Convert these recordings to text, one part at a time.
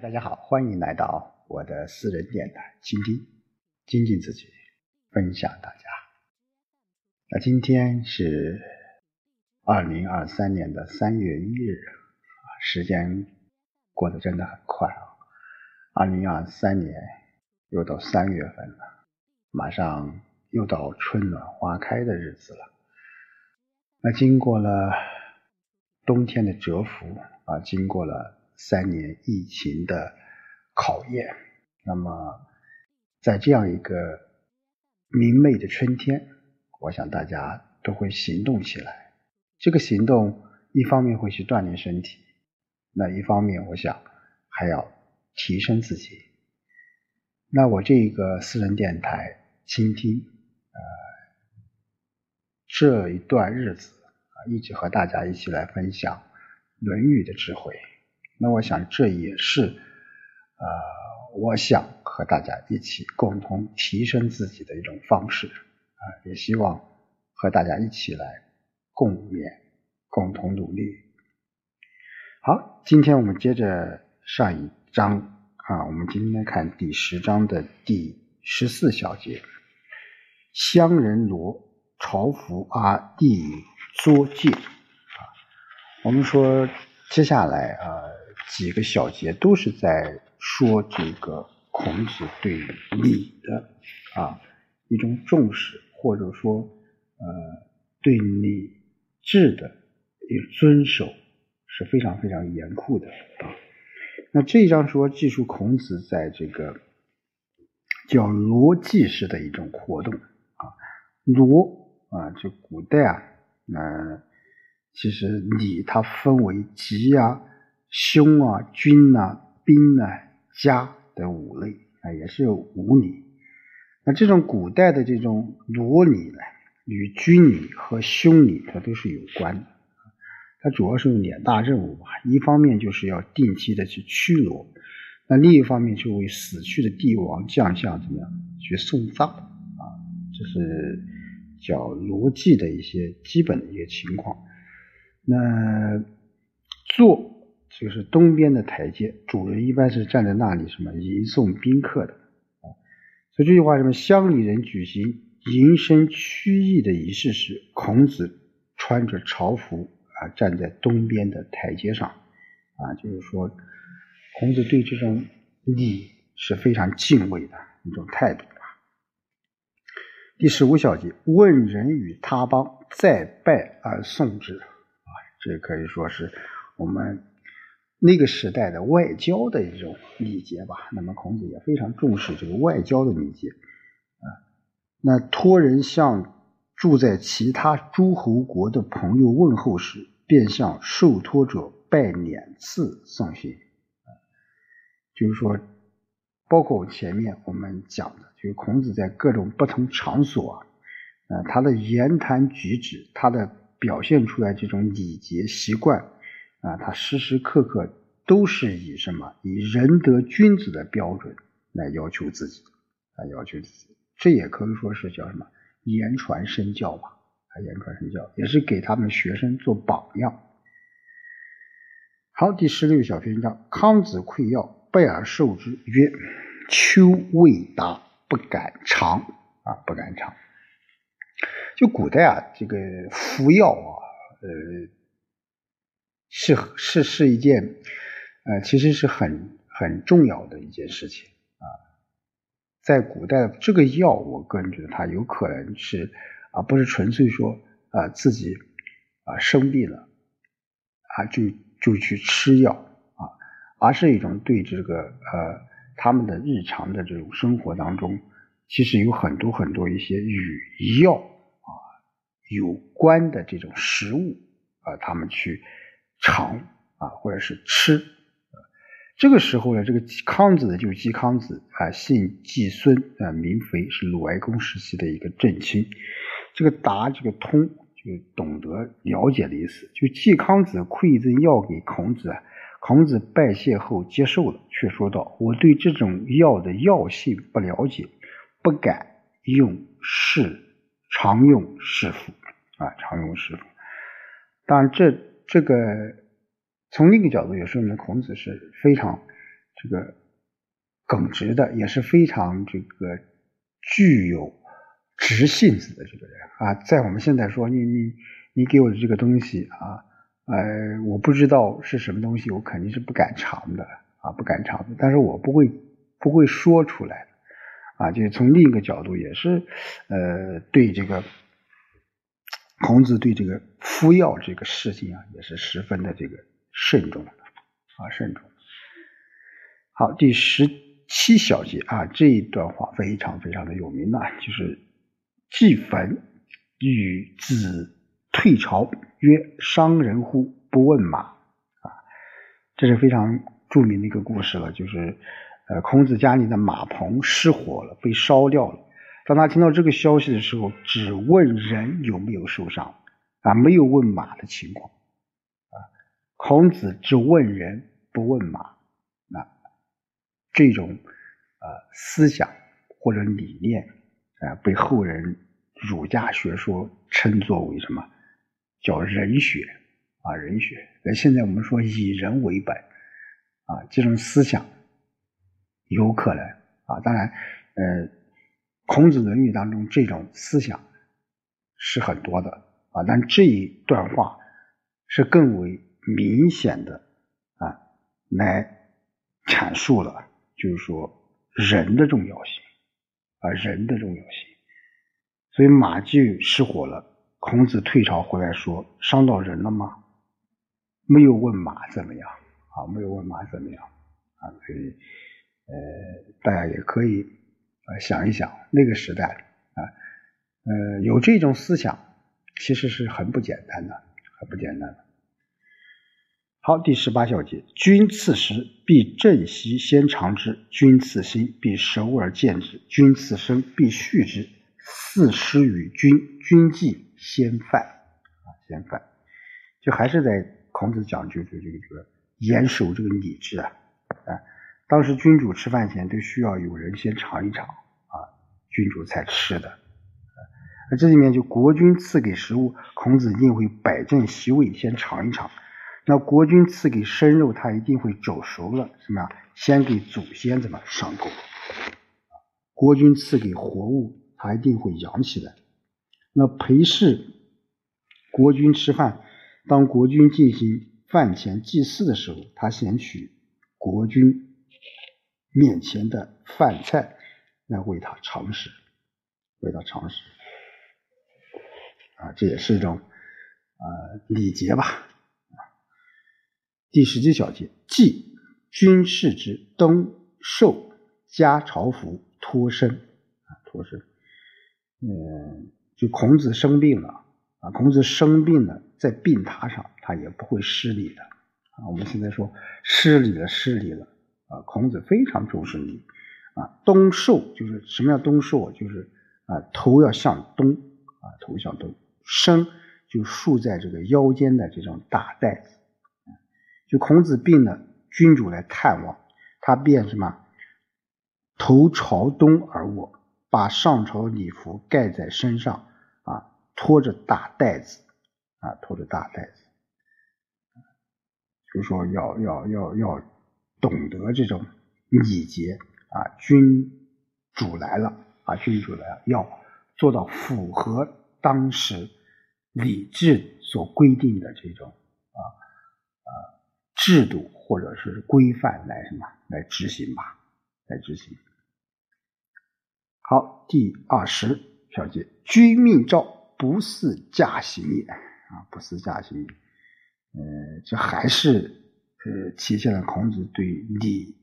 大家好，欢迎来到我的私人电台，倾听、精进自己，分享大家。那今天是二零二三年的三月一日，时间过得真的很快啊！二零二三年又到三月份了，马上又到春暖花开的日子了。那经过了冬天的蛰伏啊，经过了。三年疫情的考验，那么在这样一个明媚的春天，我想大家都会行动起来。这个行动一方面会去锻炼身体，那一方面我想还要提升自己。那我这个私人电台倾听，呃，这一段日子啊，一直和大家一起来分享《论语》的智慧。那我想这也是，呃，我想和大家一起共同提升自己的一种方式啊，也希望和大家一起来共勉，共同努力。好，今天我们接着上一章啊，我们今天看第十章的第十四小节，乡人罗朝服阿地作戒啊，我们说接下来啊。几个小节都是在说这个孔子对礼的啊一种重视，或者说呃对礼制的一遵守是非常非常严酷的啊。那这一章说记述孔子在这个叫罗祭式的一种活动啊，罗啊，就古代啊，那其实礼它分为吉啊。凶啊，君啊，兵啊，家的五类啊，也是五礼。那这种古代的这种罗礼呢，与军礼和凶礼它都是有关的。它主要是有两大任务吧，一方面就是要定期的去驱罗，那另一方面就为死去的帝王将相怎么样去送葬啊，这是叫罗祭的一些基本的一个情况。那做。就是东边的台阶，主人一般是站在那里，什么迎送宾客的啊。所以这句话，什么乡里人举行迎声驱役的仪式时，孔子穿着朝服啊，站在东边的台阶上啊，就是说，孔子对这种礼是非常敬畏的一种态度吧。第十五小节，问人与他邦，再拜而送之啊，这可以说是我们。那个时代的外交的一种礼节吧，那么孔子也非常重视这个外交的礼节啊。那托人向住在其他诸侯国的朋友问候时，便向受托者拜两次送行。就是说，包括前面我们讲的，就是孔子在各种不同场所啊，他的言谈举止，他的表现出来这种礼节习惯。啊，他时时刻刻都是以什么以仁德君子的标准来要求自己，啊，要求自己，这也可以说是叫什么言传身教吧？啊，言传身教也是给他们学生做榜样。好，第十六小篇章，康子馈要，拜而受之，曰：“秋未达，不敢尝。”啊，不敢尝。就古代啊，这个服药啊，呃。是是是一件，呃，其实是很很重要的一件事情啊。在古代，这个药，我个人觉得它有可能是啊，不是纯粹说啊自己啊生病了啊就就去吃药啊，而是一种对这个呃他们的日常的这种生活当中，其实有很多很多一些与药啊有关的这种食物啊，他们去。尝啊，或者是吃，这个时候呢，这个季康子就是季康子啊，姓季孙啊，名肥，是鲁哀公时期的一个正卿。这个达，这个通，就懂得了解的意思。就季康子馈赠药给孔子，孔子拜谢后接受了，却说道：“我对这种药的药性不了解，不敢用是常用是否啊？常用是否？当然这。”这个从另一个角度也说明孔子是非常这个耿直的，也是非常这个具有直性子的这个人啊。在我们现在说，你你你给我的这个东西啊，呃，我不知道是什么东西，我肯定是不敢尝的啊，不敢尝的。但是我不会不会说出来啊。就是从另一个角度，也是呃，对这个孔子对这个敷药这个事情啊，也是十分的这个慎重的啊，慎重。好，第十七小节啊，这一段话非常非常的有名啊，就是季坟与子退朝曰：“伤人乎？不问马。”啊，这是非常著名的一个故事了，就是呃，孔子家里的马棚失火了，被烧掉了。当他听到这个消息的时候，只问人有没有受伤啊，没有问马的情况啊。孔子只问人，不问马。那这种呃思想或者理念啊，被后人儒家学说称作为什么？叫人学啊，人学。那现在我们说以人为本啊，这种思想有可能啊。当然，呃，孔子《论语》当中这种思想是很多的啊，但这一段话是更为明显的啊，来阐述了。就是说人的重要性啊，人的重要性。所以马厩失火了，孔子退朝回来说：“伤到人了吗？”没有问马怎么样啊，没有问马怎么样啊。所以呃，大家也可以啊想一想，那个时代啊，呃，有这种思想，其实是很不简单的，很不简单的。好，第十八小节，君赐食，必正席先尝之；君赐心，必熟而见之；君赐生，必续之。四师与君，君既先犯啊，先犯，就还是在孔子讲究的这个这个严守这个礼制啊啊。当时君主吃饭前都需要有人先尝一尝啊，君主才吃的。那这里面就国君赐给食物，孔子一定会摆正席位，先尝一尝。那国君赐给生肉，他一定会煮熟了，什么呀？先给祖先怎么上供？国君赐给活物，他一定会养起来。那陪侍国君吃饭，当国君进行饭前祭祀的时候，他先取国君面前的饭菜来为他尝食，为他尝食。啊，这也是一种啊礼节吧。第十七小节，祭君事之，登寿，加朝服，脱身啊，脱身。嗯，就孔子生病了啊，孔子生病了，在病榻上，他也不会失礼的啊。我们现在说失礼了，失礼了啊。孔子非常重视礼啊。东寿就是什么叫东寿？就是啊，头要向东啊，头向东，身就束在这个腰间的这种大带子。就孔子病了，君主来探望，他便什么头朝东而卧，把上朝礼服盖在身上，啊，拖着大袋子，啊，拖着大袋子，就说要要要要懂得这种礼节啊，君主来了啊，君主来了，要做到符合当时礼制所规定的这种啊啊。制度或者是规范来什么来执行吧，来执行。好，第二十小节，君命诏，不似驾行也啊，不似驾行也。呃，这还是呃体现了孔子对礼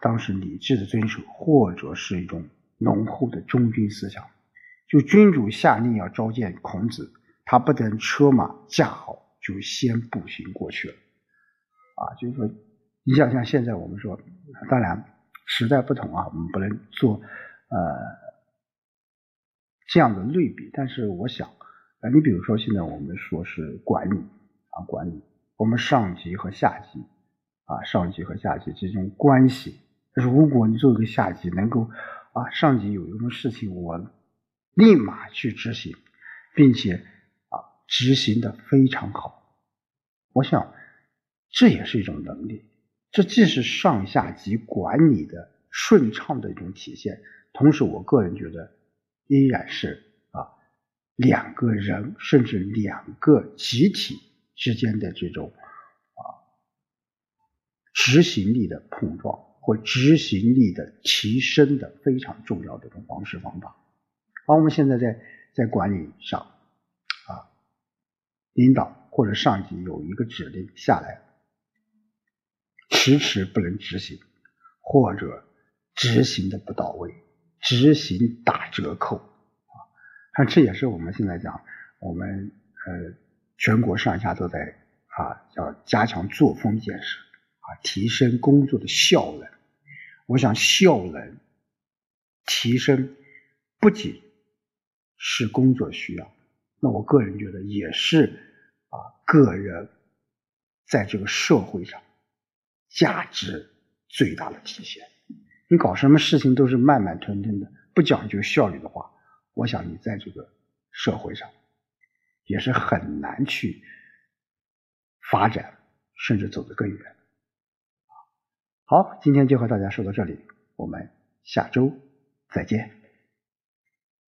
当时礼制的遵守，或者是一种浓厚的忠君思想。就君主下令要召见孔子，他不等车马驾好，就先步行过去了。啊，就是说，你想像现在我们说，当然时代不同啊，我们不能做呃这样的类比。但是我想，啊，你比如说现在我们说是管理啊，管理我们上级和下级啊，上级和下级这种关系。如果你作为一个下级，能够啊，上级有什么事情，我立马去执行，并且啊，执行的非常好，我想。这也是一种能力，这既是上下级管理的顺畅的一种体现，同时我个人觉得依然是啊两个人甚至两个集体之间的这种啊执行力的碰撞或执行力的提升的非常重要的一种方式方法。而我们现在在在管理上啊，领导或者上级有一个指令下来。迟迟不能执行，或者执行的不到位，执行打折扣啊！这也是我们现在讲，我们呃全国上下都在啊要加强作风建设啊，提升工作的效能。我想效能提升不仅是工作需要，那我个人觉得也是啊个人在这个社会上。价值最大的体现。你搞什么事情都是慢慢吞吞的，不讲究效率的话，我想你在这个社会上也是很难去发展，甚至走得更远。好，今天就和大家说到这里，我们下周再见。